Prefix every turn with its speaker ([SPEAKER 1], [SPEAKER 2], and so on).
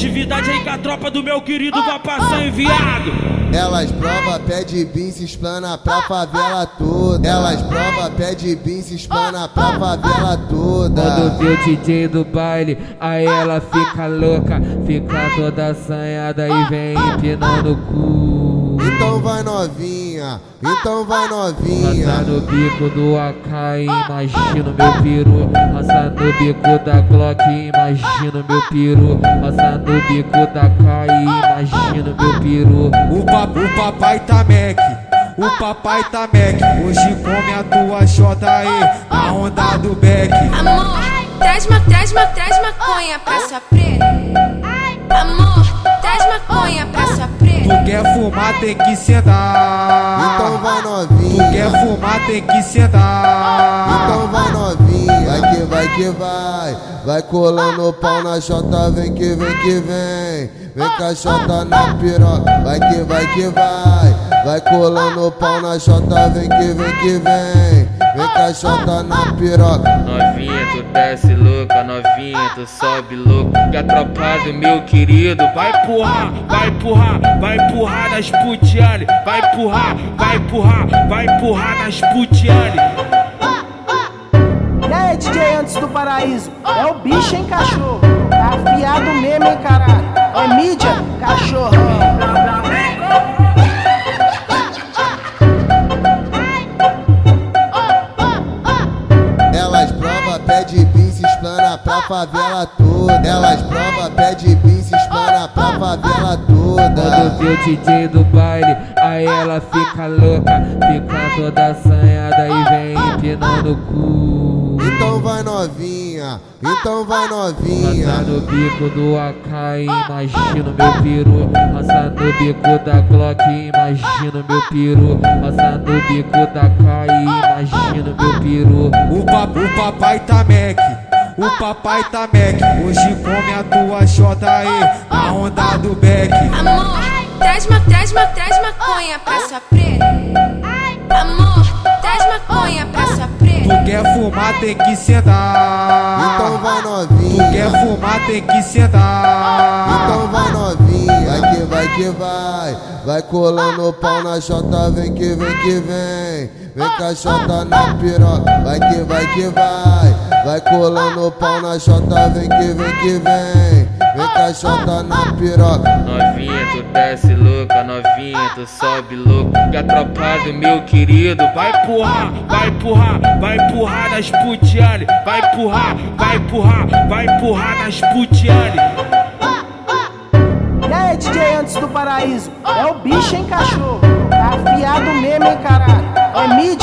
[SPEAKER 1] atividade aí que a tropa do meu querido vai passar enviado.
[SPEAKER 2] Elas prova, pede bis, se explana pra favela toda. Elas prova, pede bis, se explana pra favela toda.
[SPEAKER 3] Quando vê o DJ do baile, aí ela fica louca, fica toda assanhada e vem empinando o cu.
[SPEAKER 2] Então vai novinha, então vai novinha.
[SPEAKER 3] Passa no bico do AK, imagina o meu peru. Passa no bico da Glock, imagina o meu peru. Passa no bico da AK, imagina o meu peru.
[SPEAKER 4] O, pa o papai tá Mac, o papai tá Mac. Hoje come a tua J aí, a onda do Beck.
[SPEAKER 5] Amor, traz, ma traz, ma traz maconha pra sua preta. Amor,
[SPEAKER 4] fumar, tem que sentar.
[SPEAKER 2] Então vai
[SPEAKER 4] Tu
[SPEAKER 2] novinha.
[SPEAKER 4] quer fumar, tem que sentar.
[SPEAKER 2] Então vai que vai vai. Colando o pau na chota, vem que vem que vem. Vem com a chota na piroca, vai que vai que vai. Vai colando o pau na chota, vem que vem que vem. Vem com a chota na piroca.
[SPEAKER 1] Novinha, tu desce louca, novinha, tu sobe louco. Que a tropa do meu querido vai empurrar, vai empurrar, vai empurrar nas putiane. Vai empurrar, vai empurrar, vai empurrar nas putiane.
[SPEAKER 6] Do paraíso? É o bicho, hein, cachorro? Tá afiado mesmo, hein, caralho? É mídia, cachorrão.
[SPEAKER 2] Elas prova, pede bis, se explana pra favela toda. Elas prova, pede bis, se explana pra favela
[SPEAKER 3] Quando
[SPEAKER 2] toda.
[SPEAKER 3] vê o DJ do baile, aí ela fica louca, fica toda assanhada e vem empinando o cu.
[SPEAKER 2] Então vai novinha, então vai novinha.
[SPEAKER 3] Passa no bico do AK, imagina o meu peru. Passa no bico da Glock, imagina o meu peru. Passa no bico da AK, imagina o meu peru.
[SPEAKER 4] O, pa o papai tá Mac, o papai tá Mac. Hoje come a tua J aí, a onda do Beck.
[SPEAKER 5] Amor, traz, ma traz, ma traz maconha pra sua preta.
[SPEAKER 4] Fumar, tem que sentar.
[SPEAKER 2] Então vai
[SPEAKER 4] Tu
[SPEAKER 2] novinha.
[SPEAKER 4] quer fumar, tem que sentar.
[SPEAKER 2] Então vai novinha, vai que vai que vai. Vai colando o pau na chota, vem que vem que vem. Vem com a chota na piroca, vai que vai que vai. Vai colando o pau na chota, vem que vem que vem. Vem com a chota na piroca.
[SPEAKER 1] Novinha, tu desce louca, novinha, tu sobe louco. Que a tropa do meu querido vai empurrar, vai empurrar, vai empurrar nas putiane. Vai empurrar, vai empurrar, vai empurrar nas putiane.
[SPEAKER 6] E aí, DJ antes do paraíso? É o bicho, hein, cachorro? Tá afiado mesmo, hein, caralho? É mídia.